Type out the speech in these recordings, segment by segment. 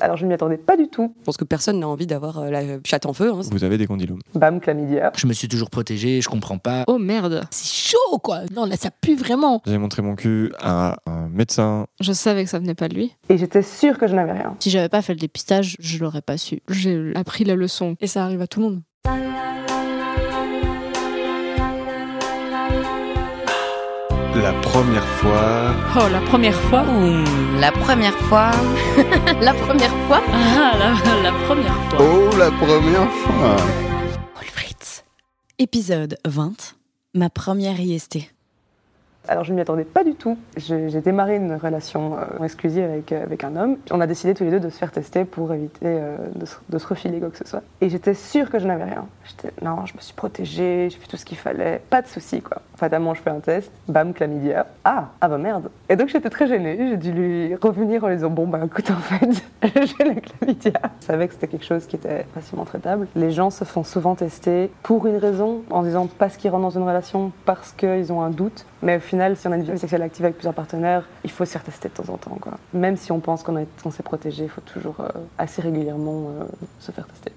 Alors je ne m'y attendais pas du tout. Je pense que personne n'a envie d'avoir euh, la chatte en feu. hein. Vous avez des condylomes. Bam, chlamydia. Je me suis toujours protégé, je comprends pas. Oh merde, c'est chaud quoi. Non, là ça pue vraiment. J'ai montré mon cul à un médecin. Je savais que ça venait pas de lui. Et j'étais sûre que je n'avais rien. Si j'avais pas fait le dépistage, je l'aurais pas su. J'ai appris la leçon et ça arrive à tout le monde. La première fois. Oh, la première fois Ouh, la première fois. La première fois. Ah, la, la première fois. Oh, la première fois Fritz. Épisode 20. Ma première IST. Alors je ne m'y attendais pas du tout. J'ai démarré une relation euh, exclusive avec, euh, avec un homme. On a décidé tous les deux de se faire tester pour éviter euh, de, se, de se refiler quoi que ce soit. Et j'étais sûre que je n'avais rien. J'étais non, je me suis protégée, j'ai fait tout ce qu'il fallait, pas de souci quoi. Fatalement, je fais un test, bam, chlamydia. Ah, ah bah merde. Et donc j'étais très gênée. J'ai dû lui revenir en lui disant bon bah écoute en fait, j'ai la chlamydia. Je savais que c'était quelque chose qui était facilement traitable. Les gens se font souvent tester pour une raison, en disant parce qu'ils rentrent dans une relation, parce qu'ils ont un doute. Mais au final, si on a une vie sexuelle active avec plusieurs partenaires, il faut se faire tester de temps en temps. Quoi. Même si on pense qu'on est censé protéger, il faut toujours euh, assez régulièrement euh, se faire tester.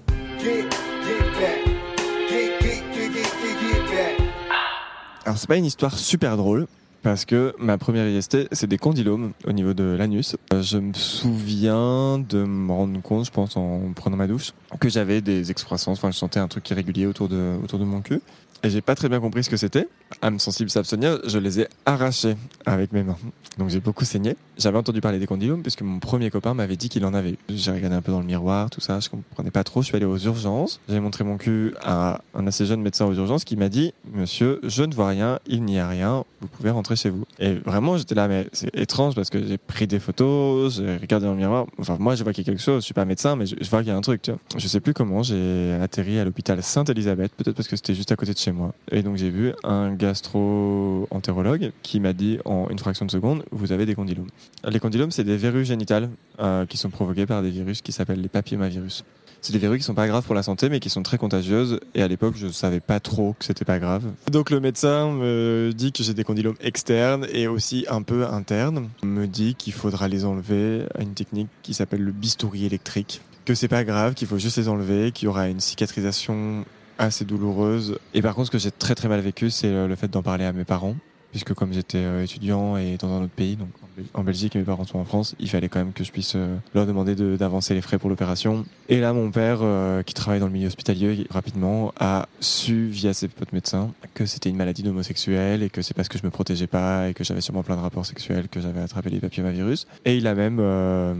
Alors c'est pas une histoire super drôle. Parce que ma première IST, c'est des condylomes au niveau de l'anus. Euh, Je me souviens de me rendre compte, je pense, en prenant ma douche, que j'avais des excroissances. Enfin, je sentais un truc irrégulier autour de, autour de mon cul. Et j'ai pas très bien compris ce que c'était. Âme sensible savent se tenir, je les ai arrachés avec mes mains. Donc j'ai beaucoup saigné. J'avais entendu parler des condylomes puisque mon premier copain m'avait dit qu'il en avait. J'ai regardé un peu dans le miroir, tout ça, je comprenais pas trop. Je suis allé aux urgences. J'ai montré mon cul à un assez jeune médecin aux urgences qui m'a dit Monsieur, je ne vois rien, il n'y a rien, vous pouvez rentrer chez vous. Et vraiment, j'étais là, mais c'est étrange parce que j'ai pris des photos, j'ai regardé dans le miroir. Enfin, moi, je vois qu'il y a quelque chose, je suis pas médecin, mais je, vois qu'il y a un truc, tu vois. Sais plus comment, j'ai atterri à l'hôpital Sainte-Élisabeth, peut-être parce que c'était juste à côté de chez moi. Et donc, j'ai vu un gastro-entérologue qui m'a dit en une fraction de seconde, vous avez des condylomes. Les condylomes, c'est des verrues génitales euh, qui sont provoquées par des virus qui s'appellent les papillomavirus. C'est des verrues qui sont pas graves pour la santé, mais qui sont très contagieuses. Et à l'époque, je savais pas trop que c'était pas grave. Donc le médecin me dit que j'ai des condylomes externes et aussi un peu internes. Me dit qu'il faudra les enlever à une technique qui s'appelle le bistouri électrique. Que c'est pas grave, qu'il faut juste les enlever, qu'il y aura une cicatrisation assez douloureuse. Et par contre, ce que j'ai très très mal vécu, c'est le fait d'en parler à mes parents. Puisque comme j'étais euh, étudiant et dans un autre pays, donc en Bel- en Belgique et mes parents sont en France, il fallait quand même que je puisse euh, leur demander de- d'avancer les frais pour l'opération. Et là, mon père, euh, qui travaille dans le milieu hospitalier, rapidement a su via ses potes médecins que c'était une maladie d'homosexuel et que c'est parce que je me protégeais pas et que j'avais sûrement plein de rapports sexuels que j'avais attrapé les papillomavirus. Et il a même euh,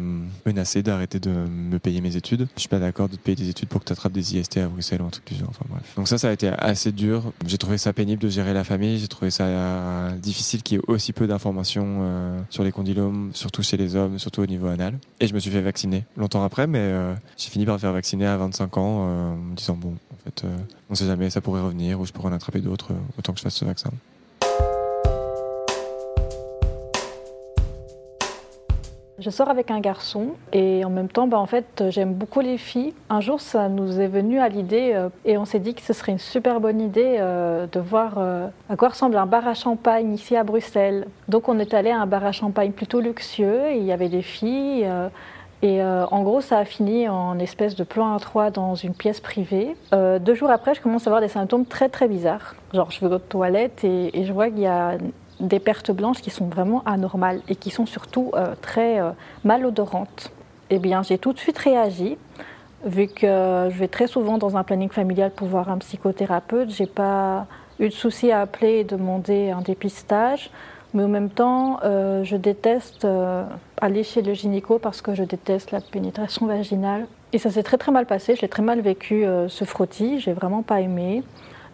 menacé d'arrêter de me payer mes études. Je suis pas d'accord de te payer des études pour que tu attrapes des IST à Bruxelles ou un truc du genre. Enfin bref. Donc ça, ça a été assez dur. J'ai trouvé ça pénible de gérer la famille. J'ai trouvé ça difficile qu'il y ait aussi peu d'informations euh, sur les condylomes, surtout chez les hommes, surtout au niveau anal. Et je me suis fait vacciner longtemps après, mais euh, j'ai fini par me faire vacciner à 25 ans euh, en me disant bon, en fait, on sait jamais, ça pourrait revenir ou je pourrais en attraper d'autres, autant que je fasse ce vaccin. Je sors avec un garçon et en même temps, bah, en fait, j'aime beaucoup les filles. Un jour, ça nous est venu à l'idée euh, et on s'est dit que ce serait une super bonne idée euh, de voir euh, à quoi ressemble un bar à champagne ici à Bruxelles. Donc, on est allé à un bar à champagne plutôt luxueux il y avait des filles. et en gros, ça a fini en espèce de plan à trois dans une pièce privée. Deux jours après, je commence à avoir des symptômes très très bizarres. Genre, je vais aux toilettes et, et je vois qu'il y a des pertes blanches qui sont vraiment anormales et qui sont surtout euh, très euh, malodorantes. Eh bien, j'ai tout de suite réagi. Vu que je vais très souvent dans un planning familial pour voir un psychothérapeute, j'ai pas eu de souci à appeler et demander un dépistage. Mais en même temps, euh, je déteste aller chez le gynéco parce que je déteste la pénétration vaginale. Et ça s'est très très mal passé. Je l'ai très mal vécu ce frottis. J'ai vraiment pas aimé.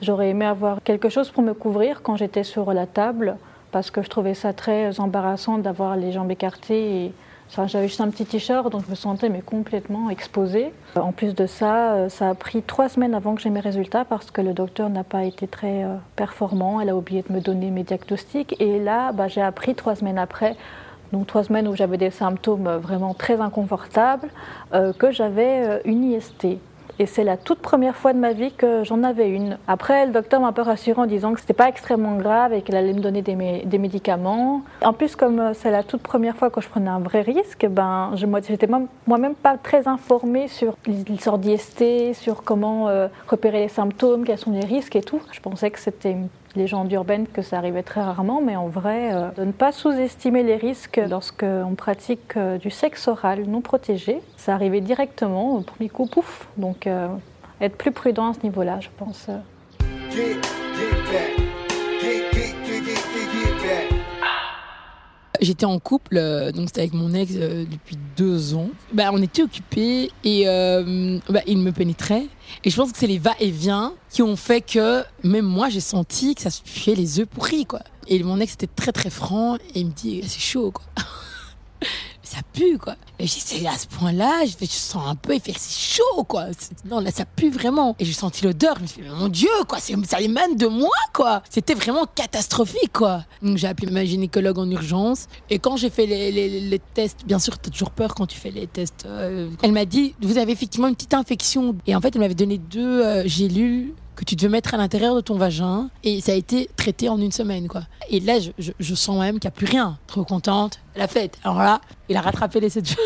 J'aurais aimé avoir quelque chose pour me couvrir quand j'étais sur la table parce que je trouvais ça très embarrassant d'avoir les jambes écartées. Et, enfin, J'avais juste un petit t-shirt, donc je me sentais mais complètement exposée. En plus de ça, euh, ça a pris trois semaines avant que j'ai mes résultats parce que le docteur n'a pas été très euh, performant. Elle a oublié de me donner mes diagnostics. Et là, bah, j'ai appris trois semaines après, donc trois semaines où j'avais des symptômes vraiment très inconfortables, euh, que j'avais euh, une IST. Et c'est la toute première fois de ma vie que j'en avais une. Après, le docteur m'a un peu rassuré en disant que c'était pas extrêmement grave et qu'il allait me donner des, des, médicaments. En plus, comme euh, c'est la toute première fois que je prenais un vrai risque, ben, j'étais moi-même pas très informée sur l'histoire d'IST, sur comment euh, repérer les symptômes, quels sont les risques et tout. Je pensais que c'était une légende urbaine que ça arrivait très rarement, mais en vrai, euh, de ne pas sous-estimer les risques lorsqu'on pratique du sexe oral non protégé. Ça arrivait directement au premier coup, pouf. Donc, être plus prudent à ce niveau-là, je pense. J'étais en couple, euh, donc c'était avec mon ex euh, depuis deux ans. Bah, on était occupés et euh, bah, il me pénétrait. Et je pense que c'est les va-et-vient qui ont fait que même moi j'ai senti que ça se fait les œufs pourris quoi. Et mon ex était très très franc et il me dit c'est chaud quoi. ça pue, quoi. Et je c'est à ce point-là, je, sens un peu, il fait, c'est chaud, quoi. Non, là, ça pue vraiment. Et j'ai senti l'odeur, je me suis dit, mon Dieu, quoi, ça émane de moi, quoi. C'était vraiment catastrophique, quoi. Donc j'ai appelé ma gynécologue en urgence. Et quand j'ai fait les, les, tests, bien sûr, t'as toujours peur quand tu fais les tests. Euh, elle m'a dit, vous avez effectivement une petite infection. Et en fait, elle m'avait donné deux euh, gélules que tu devais mettre à l'intérieur de ton vagin et ça a été traité en une semaine quoi. Et là je, je, sens même qu'il n'y a plus rien. Trop contente, la fête. Alors là, il a rattrapé les 7 jours.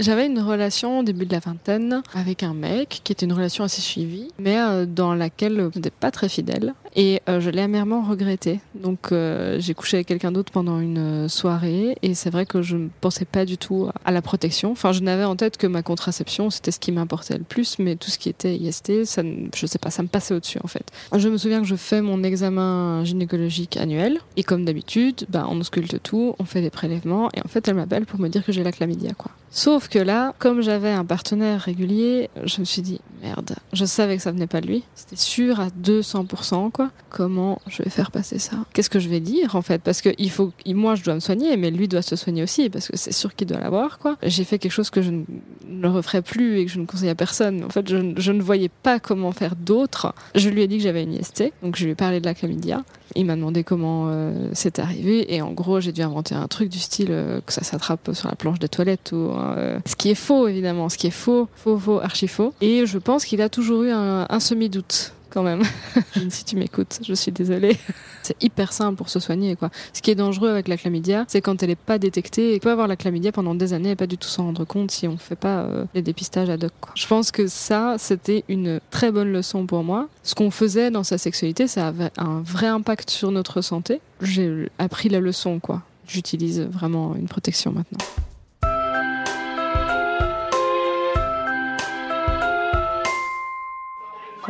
J'avais une relation au début de la vingtaine avec un mec qui était une relation assez suivie, mais euh, dans laquelle je n'étais pas très fidèle. Et euh, je l'ai amèrement regretté. Donc euh, j'ai couché avec quelqu'un d'autre pendant une soirée et c'est vrai que je ne pensais pas du tout à la protection. Enfin, je n'avais en tête que ma contraception, c'était ce qui m'importait le plus, mais tout ce qui était IST, ça, je sais pas, ça me passait au-dessus en fait. Je me souviens que je fais mon examen gynécologique annuel et comme d'habitude, bah, on ausculte tout, on fait des prélèvements et en fait elle m'appelle pour me dire que j'ai la chlamydia quoi. Sauf que là, comme j'avais un partenaire régulier, je me suis dit merde, je savais que ça venait pas de lui, c'était sûr à 200% quoi. Comment je vais faire passer ça? Qu'est-ce que je vais dire en fait? Parce que il faut, moi je dois me soigner, mais lui doit se soigner aussi parce que c'est sûr qu'il doit l'avoir quoi. J'ai fait quelque chose que je ne referai plus et que je ne conseille à personne. En fait, je, ne voyais pas comment faire d'autre. Je lui ai dit que j'avais une IST, donc je lui ai parlé de la chlamydia. Il m'a demandé comment euh, c'est arrivé et en gros j'ai dû inventer un truc du style euh, que ça s'attrape sur la planche des toilettes ou euh, ce qui est faux évidemment, ce qui est faux, faux, faux, archi faux. Et je pense qu'il a toujours eu un semi-doute quand même. si tu m'écoutes, je suis désolée. C'est hyper simple pour se soigner, quoi. Ce qui est dangereux avec la chlamydia, c'est quand elle n'est pas détectée. On peut avoir la chlamydia pendant des années et pas du tout s'en rendre compte si on ne fait pas euh, les dépistages ad hoc, quoi. Je pense que ça, c'était une très bonne leçon pour moi. Ce qu'on faisait dans sa sexualité, ça avait un vrai impact sur notre santé. J'ai appris la leçon, quoi. J'utilise vraiment une protection maintenant.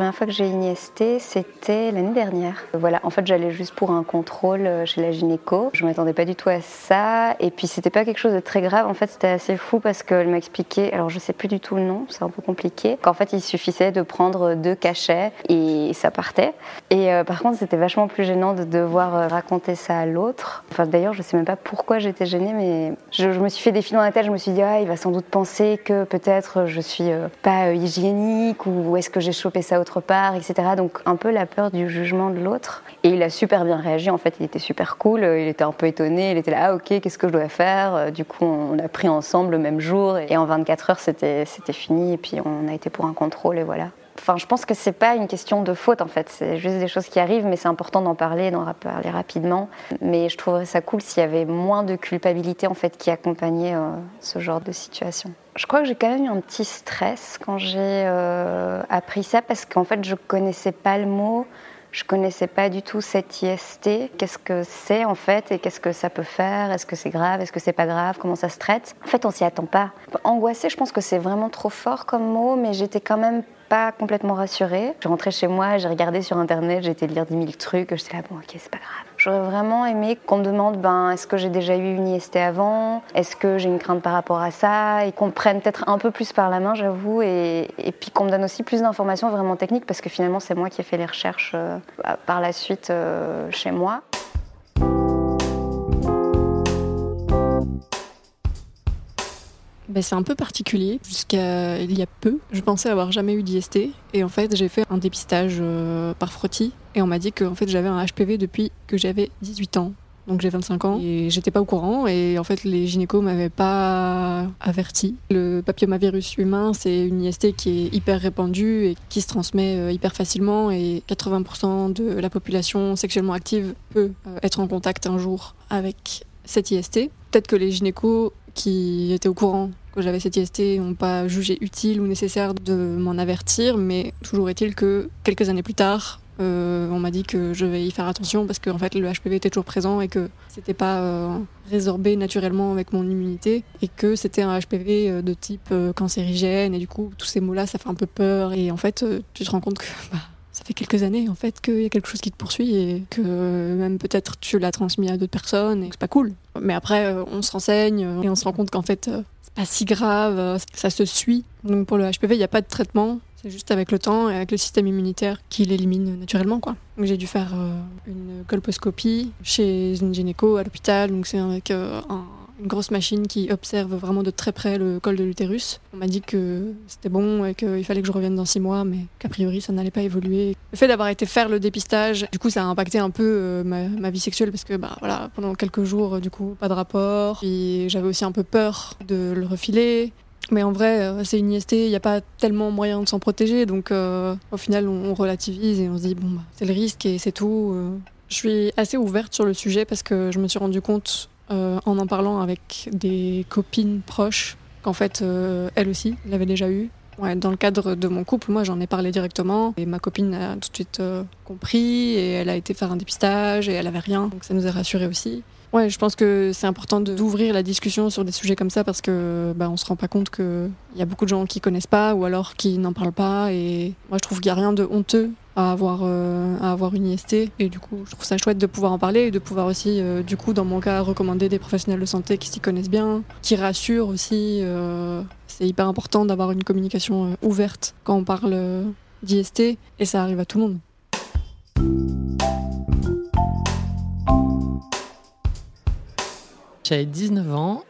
Première fois que j'ai une c'était l'année dernière. Voilà, en fait, j'allais juste pour un contrôle euh, chez la gynéco. Je m'attendais pas du tout à ça. Et puis, c'était pas quelque chose de très grave. En fait, c'était assez fou parce qu'elle m'a expliqué, alors je sais plus du tout le nom, c'est un peu compliqué, qu'en fait, il suffisait de prendre deux cachets et ça partait. Et euh, par contre, c'était vachement plus gênant de devoir euh, raconter ça à l'autre. Enfin, d'ailleurs, je sais même pas pourquoi j'étais gênée, mais je, me suis fait des films dans la tête. Je me suis dit, ah, il va sans doute penser que peut-être je suis pas hygiénique ou est-ce que j'ai chopé ça autre part, etc. Donc un peu la peur du jugement de l'autre. Et il a super bien réagi, en fait, il était super cool, il était un peu étonné, il était là, ah ok, qu'est-ce que je dois faire? Du coup, on a pris ensemble le même jour, et en 24 heures, c'était fini, et puis on a été pour un contrôle, et voilà. Enfin, je pense que c'est pas une question de faute en fait, c'est juste des choses qui arrivent, mais c'est important d'en parler, d'en parler rapidement. Mais je trouverais ça cool s'il y avait moins de culpabilité en fait qui accompagnait euh, ce genre de situation. Je crois que j'ai quand même eu un petit stress quand j'ai euh, appris ça parce qu'en fait je connaissais pas le mot. Je connaissais pas du tout cette IST. Qu'est-ce que c'est en fait et qu'est-ce que ça peut faire? Est-ce que c'est grave? Est-ce que c'est pas grave? Comment ça se traite? En fait, on s'y attend pas. Angoissée, je pense que c'est vraiment trop fort comme mot, mais j'étais quand même pas complètement rassurée. Je rentrais chez moi, j'ai regardé sur internet, j'ai été lire 10 000 trucs, j'étais là, bon, ok, c'est pas grave. J'aurais vraiment aimé qu'on me demande, ben, est-ce que j'ai déjà eu une IST avant? Est-ce que j'ai une crainte par rapport à ça? Et qu'on prenne peut-être un peu plus par la main, j'avoue, et, puis qu'on me donne aussi plus d'informations vraiment techniques, parce que finalement, c'est moi qui ai fait les recherches euh, par la suite euh, chez moi. Ben, c'est un peu particulier. Jusqu'à il y a peu, je pensais avoir jamais eu d'IST. Et en fait, j'ai fait un dépistage euh, par frottis. Et on m'a dit que en fait, j'avais un HPV depuis que j'avais 18 ans. donc j'ai 25 ans, et j'étais pas au courant, et en fait les gynécos m'avaient pas averti. Le papillomavirus humain, c'est une IST qui est hyper répandue et qui se transmet euh, hyper facilement, et 80% de la population sexuellement active peut euh, être en contact un jour avec cette IST. Peut-être que les gynécos qui étaient au courant que j'avais cette IST n'ont pas jugé utile ou nécessaire de m'en avertir, mais toujours est-il que quelques années plus tard, euh, on m'a dit que je vais y faire attention parce que en fait, le HPV était toujours présent et que c'était pas euh, résorbé naturellement avec mon immunité et que c'était un HPV euh, de type cancérigène et du coup tous ces mots-là ça fait un peu peur et en fait tu te rends compte que bah, ça fait quelques années en fait qu'il y a quelque chose qui te poursuit et que euh, même peut-être tu l'as transmis à d'autres personnes et c'est pas cool. Mais après euh, on se renseigne euh, et on se rend compte qu'en fait c'est pas si grave, ça se suit. Donc pour le HPV il n'y a pas de traitement, c'est juste avec le temps et avec le système immunitaire qui l'élimine naturellement quoi. Donc j'ai dû faire une colposcopie chez une gynéco à l'hôpital, donc c'est avec un- une grosse machine qui observe vraiment de très près le col de l'utérus. On m'a dit que c'était bon et qu'il fallait que je revienne dans six mois, mais qu'a priori ça n'allait pas évoluer. Le fait d'avoir été faire le dépistage, du coup ça a impacté un peu euh, ma, vie sexuelle parce que bah voilà pendant quelques jours euh, du coup pas de rapport. J'avais aussi un peu peur de le refiler. Mais en vrai, euh, c'est une IST, il n'y a pas tellement moyen de s'en protéger. Donc au final, on, relativise et on se dit, bon, bah, c'est le risque et c'est tout. Je suis assez ouverte sur le sujet parce que je me suis rendu compte euh, en en parlant avec des copines proches qu'en fait, euh, elle aussi l'avait déjà eu. Dans le cadre de mon couple, moi j'en ai parlé directement et ma copine a tout de suite euh, compris et elle a été faire un dépistage et elle avait rien, donc ça nous a rassurés aussi. Ouais, je pense que c'est important d'ouvrir la discussion sur des sujets comme ça parce que bah, on se rend pas compte qu'il y a beaucoup de gens qui connaissent pas ou alors qui n'en parlent pas. Et moi, je trouve qu'il n'y a rien de honteux à avoir, euh, à avoir une IST. Et du coup, je trouve ça chouette de pouvoir en parler et de pouvoir aussi, euh, du coup, dans mon cas, recommander des professionnels de santé qui s'y connaissent bien, qui rassurent aussi. euh, c'est hyper important d'avoir une communication ouverte quand on parle d'IST et ça arrive à tout le monde. J'avais 19 ans.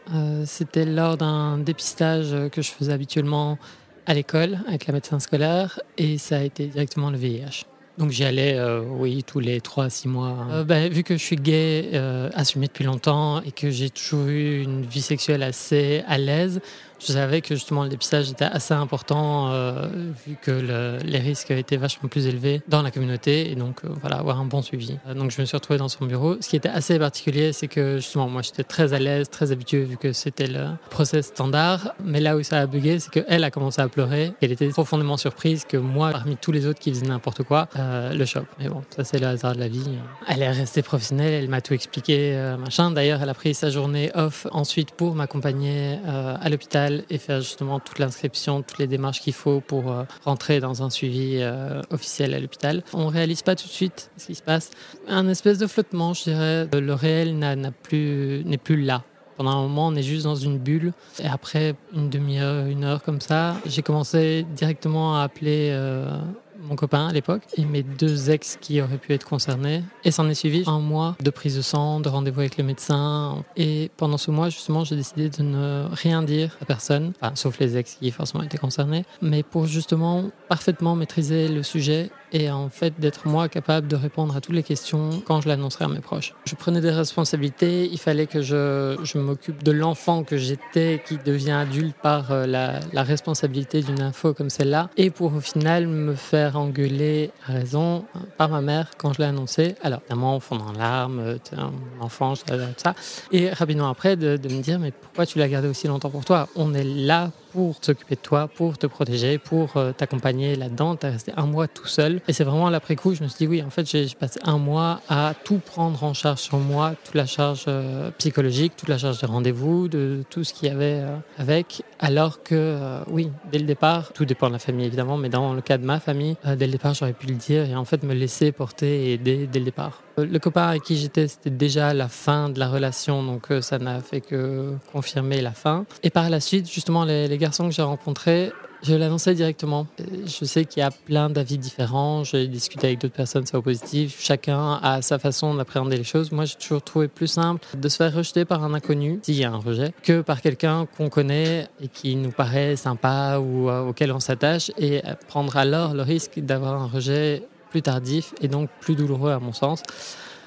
C'était lors d'un dépistage que je faisais habituellement à l'école avec la médecin scolaire et ça a été directement le VIH. Donc j'y allais, euh, oui, tous les 3 à 6 mois. Euh, ben, vu que je suis gay, euh, assumé depuis longtemps et que j'ai toujours eu une vie sexuelle assez à l'aise, je savais que justement le dépistage était assez important euh, vu que le- les risques étaient vachement plus élevés dans la communauté et donc euh, voilà avoir un bon suivi. Euh, donc je me suis retrouvé dans son bureau. Ce qui était assez particulier, c'est que justement moi j'étais très à l'aise, très habitué vu que c'était le process standard. Mais là où ça a bugué, c'est qu'elle a commencé à pleurer. Elle était profondément surprise que moi, parmi tous les autres qui faisaient n'importe quoi, le choc. Mais bon, ça c'est le hasard de la vie. Elle est restée professionnelle, elle m'a tout expliqué, machin. D'ailleurs, elle a pris sa journée off ensuite pour m'accompagner à l'hôpital et faire justement toute l'inscription, toutes les démarches qu'il faut pour euh, rentrer dans un suivi euh, officiel à l'hôpital. On réalise pas tout de suite ce qui se passe. Un espèce de flottement, je dirais. Le réel n'a plus, n'est plus là. Pendant un moment, on est juste dans une bulle. Et après une demi-heure, une heure comme ça, j'ai commencé directement à appeler euh, mon copain à l'époque et mes deux ex qui auraient pu être concernés. Et s'en est suivi un mois de prise de sang, de rendez-vous avec le médecin. Et pendant ce mois, justement, j'ai décidé de ne rien dire à personne, sauf les ex qui forcément étaient concernés, mais pour justement parfaitement maîtriser le sujet et en fait d'être moi capable de répondre à toutes les questions quand je l'annoncerai à mes proches. Je prenais des responsabilités, il fallait que je, je m'occupe de l'enfant que j'étais qui devient adulte par euh, la, la responsabilité d'une info comme celle-là et pour au final me faire engueuler à raison euh, par ma mère quand je l'ai annoncé. Alors évidemment, fondant en larmes, euh, un enfant, tout ça. Et rapidement après de, de me dire mais pourquoi tu l'as gardé aussi longtemps pour toi? On est là pour s'occuper de toi, pour te protéger, pour euh, t'accompagner là-dedans. Tu es resté un mois tout seul. Et c'est vraiment l'après coup, je me suis dit, oui, en fait, j'ai passé un mois à tout prendre en charge sur moi, toute la charge euh, psychologique, toute la charge des rendez-vous, de tout ce qu'il y avait euh, avec. Alors que, oui, dès le départ, tout dépend de la famille évidemment, mais dans le cas de ma famille, dès le départ, j'aurais pu le dire et en fait me laisser porter et aider dès le départ. Euh, Le copain avec qui j'étais, c'était déjà la fin de la relation, donc euh, ça n'a fait que confirmer la fin. Et par la suite, justement, les, garçons que j'ai rencontrés, je l'annonçais directement. Euh, Je sais qu'il y a plein d'avis différents. J'ai discuté avec d'autres personnes, ça au positif. Chacun a sa façon d'appréhender les choses. Moi, j'ai toujours trouvé plus simple de se faire rejeter par un inconnu, s'il y a un rejet, que par quelqu'un qu'on connaît et qui nous paraît sympa ou auquel on s'attache et prendre alors le risque d'avoir un rejet plus tardif et donc plus douloureux à mon sens.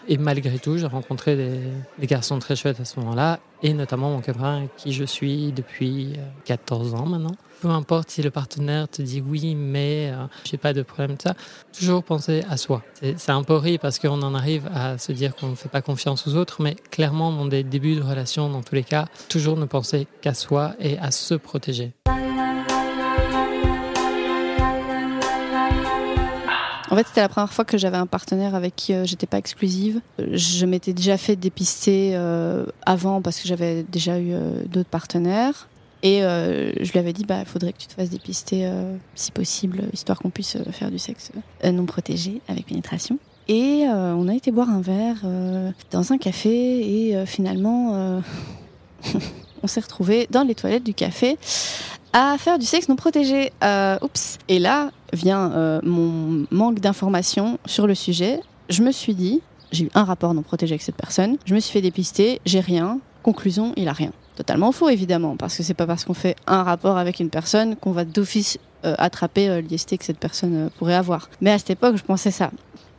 Et malgré tout, j'ai rencontré des, garçons très chouettes à ce moment-là, et notamment mon copain qui je suis depuis euh, 14 ans maintenant. Peu importe si le partenaire te dit oui, mais euh, j'ai pas de problème de ça, toujours penser à soi. C'est c'est un peu horrible parce qu'on en arrive à se dire qu'on ne fait pas confiance aux autres, mais clairement, dans des débuts de relation, dans tous les cas, toujours ne penser qu'à soi et à se protéger. En fait, c'était la première fois que j'avais un partenaire avec qui euh, j'étais pas exclusive. Je m'étais déjà fait dépister euh, avant parce que j'avais déjà eu euh, d'autres partenaires. Et je lui avais dit, bah, faudrait que tu te fasses dépister si possible, histoire qu'on puisse faire du sexe non protégé avec pénétration. Et on a été boire un verre dans un café et finalement, on s'est retrouvés dans les toilettes du café à faire du sexe non protégé. Euh, oups. Et là vient euh, mon manque d'informations sur le sujet. Je me suis dit, j'ai eu un rapport non protégé avec cette personne. Je me suis fait dépister, j'ai rien. Conclusion, il a rien. Totalement faux évidemment, parce que c'est pas parce qu'on fait un rapport avec une personne qu'on va d'office euh, attraper l'IST que cette personne pourrait avoir. Mais à cette époque, je pensais ça.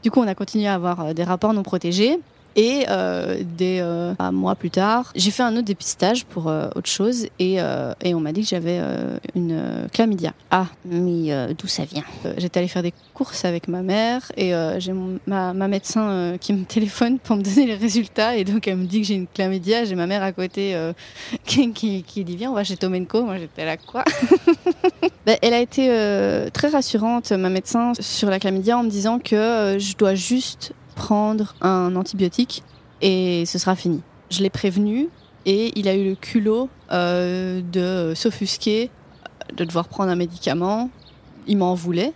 Du coup, on a continué à avoir des rapports non protégés. Et euh, des euh, un mois plus tard, j'ai fait un autre dépistage pour euh, autre chose et, et on m'a dit que j'avais une chlamydia. Ah, mais d'où ça vient? J'étais allée faire des courses avec ma mère et j'ai ma, ma médecin qui me téléphone pour me donner les résultats et donc elle me dit que j'ai une chlamydia. J'ai ma mère à côté qui, qui, qui dit viens on va chez Tomenko. Moi j'étais là quoi? Ben, Elle a été très rassurante ma médecin sur la chlamydia en me disant que je dois juste prendre un antibiotique et ce sera fini. Je l'ai prévenu et il a eu le culot euh, de s'offusquer, de devoir prendre un médicament. Il m'en voulait.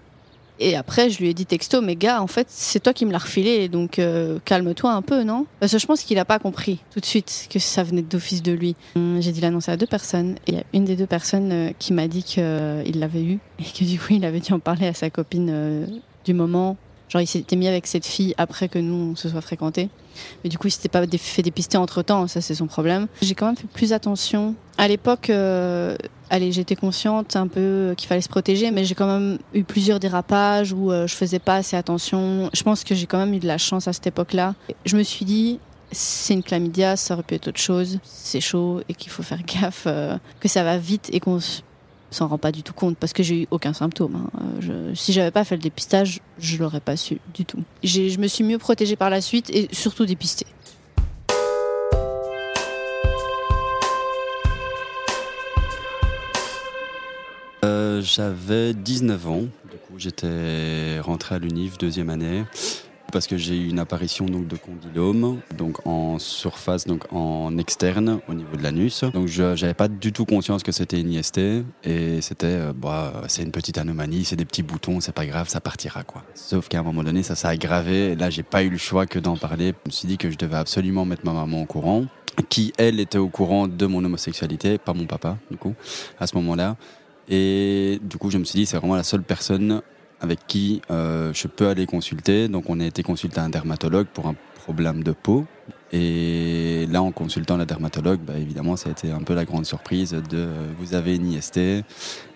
Et après, je lui ai dit texto, mais gars, en fait, c'est toi qui me l'as refilé, donc euh, calme-toi un peu, non? Parce que je pense qu'il n'a pas compris tout de suite que ça venait d'office de lui. Hum, J'ai dit l'annoncer à deux personnes, et il y a une des deux personnes euh, qui m'a dit qu'il l'avait eu, et que du coup, il avait dû en parler à sa copine du moment. Genre, il s'était mis avec cette fille après que nous, on se soit fréquentés. Mais du coup, il s'était pas fait dépister entre temps, ça c'est son problème. J'ai quand même fait plus attention. À l'époque, euh, allez, j'étais consciente un peu qu'il fallait se protéger, mais j'ai quand même eu plusieurs dérapages où euh, je faisais pas assez attention. Je pense que j'ai quand même eu de la chance à cette époque-là. Je me suis dit, c'est une chlamydia, ça aurait pu être autre chose, c'est chaud et qu'il faut faire gaffe, euh, que ça va vite et qu'on s'en rend pas du tout compte parce que j'ai eu aucun symptôme. hein. Euh, si j'avais pas fait le dépistage, je l'aurais pas su du tout. Je me suis mieux protégée par la suite et surtout dépistée. Euh, J'avais 19 ans, du coup j'étais rentré à l'UNIF deuxième année parce que j'ai eu une apparition donc de condylome donc en surface donc en externe au niveau de l'anus. Donc je j'avais pas du tout conscience que c'était une IST et c'était euh, bah c'est une petite anomalie c'est des petits boutons c'est pas grave ça partira quoi. Sauf qu'à un moment donné ça s'est aggravé et là j'ai pas eu le choix que d'en parler. Je me suis dit que je devais absolument mettre ma maman au courant qui elle était au courant de mon homosexualité pas mon papa du coup à ce moment-là. Et du coup, je me suis dit, c'est vraiment la seule personne avec qui euh, je peux aller consulter. Donc, on a été consulté un dermatologue pour un problème de peau. Et là, en consultant la dermatologue, bah, évidemment, ça a été un peu la grande surprise de vous avez une IST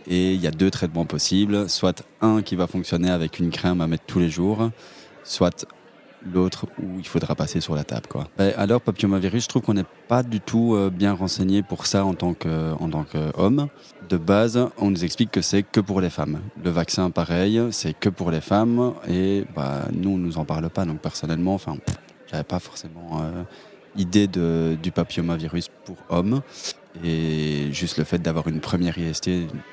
et il y a deux traitements possibles. Soit un qui va fonctionner avec une crème à mettre tous les jours, soit l'autre où il faudra passer sur la table. Quoi. Bah, alors, papillomavirus, je trouve qu'on n'est pas du tout euh, bien renseigné pour ça en tant qu'homme. De base, on nous explique que c'est que pour les femmes. Le vaccin, pareil, c'est que pour les femmes. Et bah, nous, on nous en parle pas. Donc, personnellement, enfin, j'avais pas forcément euh, idée de, du papillomavirus pour hommes. Et juste le fait d'avoir une première IST,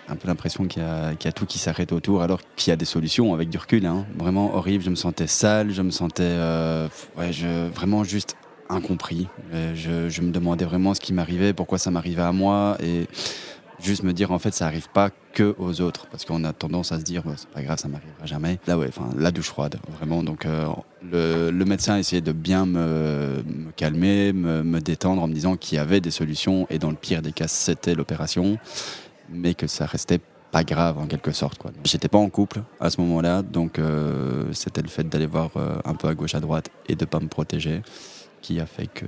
un peu l'impression qu'il y, a- tout qui s'arrête autour, alors qu'il y a des solutions avec du recul. Hein. Vraiment horrible, je me sentais sale, je me sentais euh, ouais, je, vraiment juste incompris. Je, je me demandais vraiment ce qui m'arrivait, pourquoi ça m'arrivait à moi. Et juste me dire en fait ça arrive pas que aux autres. Parce qu'on a tendance à se dire bah, c'est pas grave ça m'arrivera jamais. Là ouais enfin la douche froide vraiment. Donc euh, le, le médecin a essayé de bien me, me calmer me, me détendre en me disant qu'il y avait des solutions et dans le pire des cas c'était l'opération mais que ça restait pas grave en quelque sorte quoi. J'étais pas en couple à ce moment là donc euh, c'était le fait d'aller voir euh, un peu à gauche à droite et de pas me protéger qui a fait que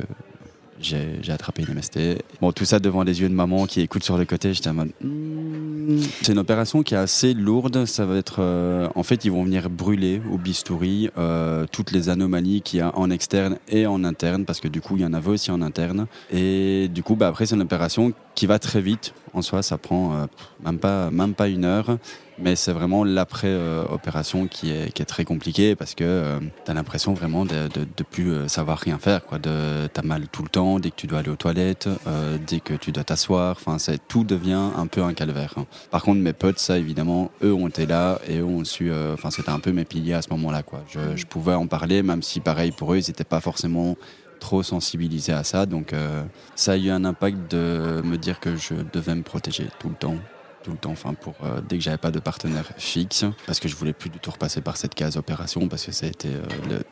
j'ai attrapé une MST. Bon, tout ça devant les yeux de maman qui écoute sur le côté, j'étais en mode. Hmm. C'est une opération qui est assez lourde. Ça va être. euh, en fait, ils vont venir brûler au bistouri euh, toutes les anomalies qu'il y a en externe et en interne, parce que du coup, il y en avait aussi en interne. Et du coup, bah, après, c'est une opération qui va très vite. En soi, ça prend euh, même, pas, même pas une heure. Mais c'est vraiment l'après-opération qui, est, qui est très compliquée parce que tu as l'impression vraiment de, de, plus euh, savoir rien faire. De, t'as mal tout le temps, dès que tu dois aller aux toilettes, euh, dès que tu dois t'asseoir. Enfin, tout devient un peu un calvaire. hein. Par contre, mes potes, ça évidemment, eux ont été là et eux ont su. euh, Enfin, c'était un peu mes piliers à ce moment-là. Je, je pouvais en parler, même si pareil pour eux, ils n'étaient pas forcément trop sensibilisés à ça. Donc, euh, ça a eu un impact de me dire que je devais me protéger tout le temps tout le temps, pour euh, dès que j'avais pas de partenaire fixe, parce que je voulais plus du tout repasser par cette case opération, parce que ça a été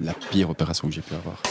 la pire opération que j'ai pu avoir.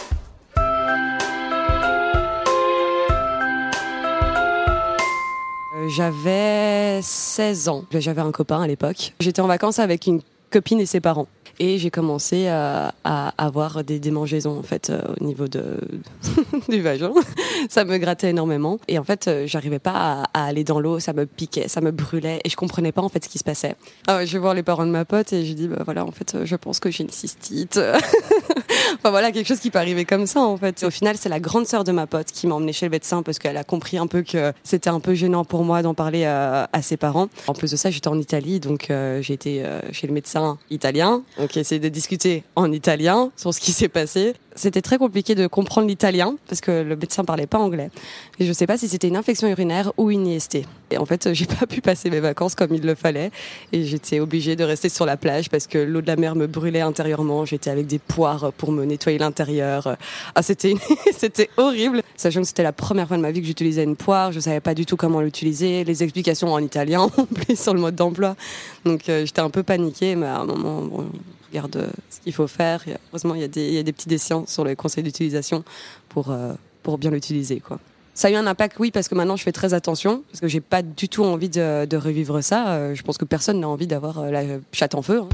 Euh, J'avais 16 ans. J'avais un copain à l'époque. J'étais en vacances avec une copine et ses parents. Et j'ai commencé à, à avoir des démangeaisons en fait euh, au niveau de du vagin. Ça me grattait énormément et en fait euh, j'arrivais pas à, aller dans l'eau, ça me piquait, ça me brûlait et je comprenais pas en fait ce qui se passait. Ah ouais, je vais voir les parents de ma pote et je dis bah voilà en fait euh, je pense que j'ai une cystite. enfin voilà quelque chose qui peut arriver comme ça en fait. Au final c'est la grande sœur de ma pote qui m'a emmenée chez le médecin parce qu'elle a compris un peu que c'était un peu gênant pour moi d'en parler à, à ses parents. En plus de ça j'étais en Italie donc euh, j'ai été euh, chez le médecin italien donc essayer de discuter en italien sur ce qui s'est passé. C'était très compliqué de comprendre l'italien parce que le médecin parlait pas anglais. Et je sais pas si c'était une infection urinaire ou une IST. Et en fait, j'ai pas pu passer mes vacances comme il le fallait et j'étais obligée de rester sur la plage parce que l'eau de la mer me brûlait intérieurement. J'étais avec des poires pour me nettoyer l'intérieur. Ah, c'était c'était horrible. Sachant que c'était la première fois de ma vie que j'utilisais une poire, je savais pas du tout comment l'utiliser, les explications en italien en plus sur le mode d'emploi. Donc euh, j'étais un peu paniquée, mais à un moment, on regarde euh, ce qu'il faut faire. Heureusement, il y, a des, y a des petits dessins sur les conseils d'utilisation pour, euh, pour bien l'utiliser. quoi. Ça a eu un impact, oui, parce que maintenant je fais très attention, parce que j'ai pas du tout envie de, de revivre ça. Euh, je pense que personne n'a envie d'avoir euh, la chatte en feu. hein.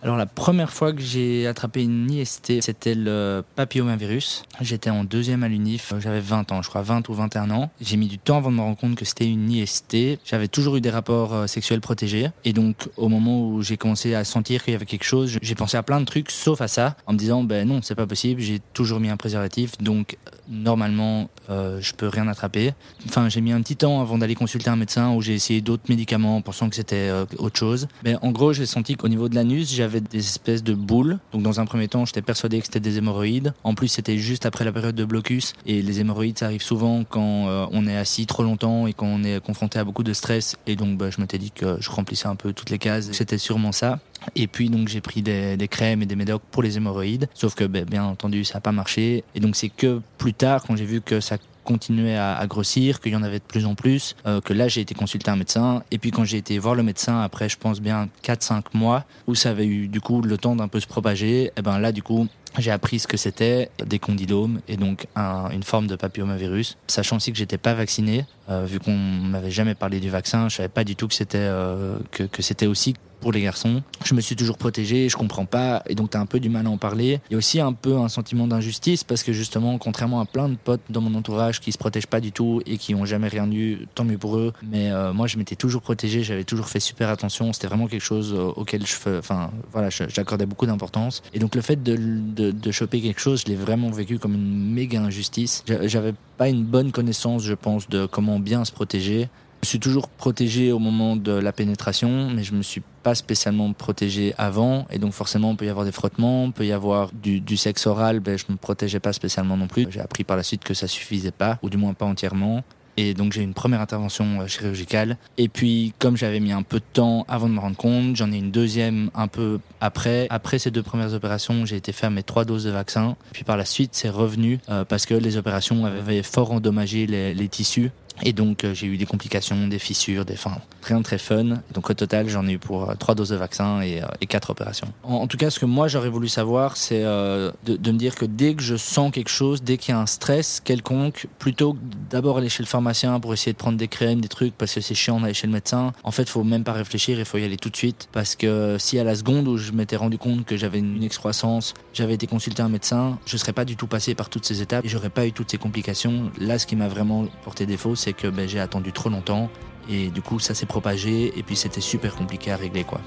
Alors la première fois que j'ai attrapé une IST, c'était le papillomavirus. J'étais en deuxième à l'UNIF, j'avais 20 ans, je crois 20 ou 21 ans. J'ai mis du temps avant de me rendre compte que c'était une IST. J'avais toujours eu des rapports euh, sexuels protégés. Et donc au moment où j'ai commencé à sentir qu'il y avait quelque chose, j'ai pensé à plein de trucs sauf à ça, en me disant ben non, c'est pas possible, j'ai toujours mis un préservatif, donc euh, normalement euh, je peux rien attraper. Enfin j'ai mis un petit temps avant d'aller consulter un médecin où j'ai essayé d'autres médicaments en pensant que c'était euh, autre chose. Mais en gros j'ai senti qu'au niveau de l'anus j'avais des espèces de boules. Donc dans un premier temps j'étais persuadé que c'était des hémorroïdes. En plus c'était juste après la période de blocus et les hémorroïdes ça arrive souvent quand euh, on est assis trop longtemps et quand on est confronté à beaucoup de stress. Et donc bah, je m'étais dit que je remplissais un peu toutes les cases. C'était sûrement ça. Et puis donc j'ai pris des, crèmes et des médocs pour les hémorroïdes, sauf que ben, bien entendu ça n'a pas marché. Et donc c'est que plus tard quand j'ai vu que ça continuait à, à grossir, qu'il y en avait de plus en plus, euh, que là j'ai été consulter un médecin. Et puis quand j'ai été voir le médecin après je pense bien 4-5 mois, où ça avait eu du coup le temps d'un peu se propager, et ben là du coup j'ai appris ce que c'était des condylomes et donc un- une forme de papillomavirus. Sachant aussi que j'étais pas vacciné, euh, vu qu'on m'avait jamais parlé du vaccin, je savais pas du tout que c'était euh, que, que c'était aussi pour les garçons. Je me suis toujours protégé, je comprends pas, et donc t'as un peu du mal à en parler. Il y a aussi un peu un sentiment d'injustice parce que justement, contrairement à plein de potes dans mon entourage qui se protègent pas du tout et qui ont jamais rien eu, tant mieux pour eux. Mais euh, moi, je m'étais toujours protégé, j'avais toujours fait super attention. C'était vraiment quelque chose euh, auquel je, enfin voilà, j'accordais beaucoup d'importance. Et donc le fait de, de, de choper quelque chose, je l'ai vraiment vécu comme une méga injustice. J'a- J'avais pas une bonne connaissance, je pense, de comment bien se protéger. Je suis toujours protégé au moment de la pénétration, mais je me suis pas spécialement protégé avant. Et donc forcément, il peut y avoir des frottements, il peut y avoir du, sexe oral, ben, je me protégeais pas spécialement non plus. J'ai appris par la suite que ça suffisait pas, ou du moins pas entièrement. Et donc j'ai une première intervention euh, chirurgicale. Et puis comme j'avais mis un peu de temps avant de me rendre compte, j'en ai une deuxième un peu après. Après ces deux premières opérations, j'ai été faire mes trois doses de vaccin. Puis par la suite, c'est revenu euh, parce que les opérations avaient fort endommagé les tissus. Et donc euh, j'ai eu des complications, des fissures, des enfin rien de très fun. Donc au total j'en ai eu pour euh, trois doses de vaccin et, euh, et quatre opérations. En, tout cas ce que moi j'aurais voulu savoir c'est euh, de, de, me dire que dès que je sens quelque chose, dès qu'il y a un stress quelconque, plutôt que d'abord aller chez le pharmacien pour essayer de prendre des crèmes, des trucs parce que c'est chiant d'aller chez le médecin. En fait faut même pas réfléchir, il faut y aller tout de suite parce que si à la seconde où je m'étais rendu compte que j'avais une excroissance, j'avais été consulter un médecin, je serais pas du tout passé par toutes ces étapes et j'aurais pas eu toutes ces complications. Là ce qui m'a vraiment porté défaut c'est c'est que ben, j'ai attendu trop longtemps et du coup ça s'est propagé et puis c'était super compliqué à régler quoi.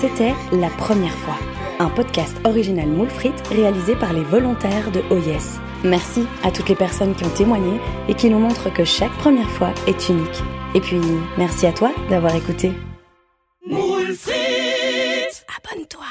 C'était La Première Fois, un podcast original moule frites réalisé par les volontaires de OIS. Merci à toutes les personnes qui ont témoigné et qui nous montrent que chaque première fois est unique. Et puis, merci à toi d'avoir écouté. Mollfrites Abonne-toi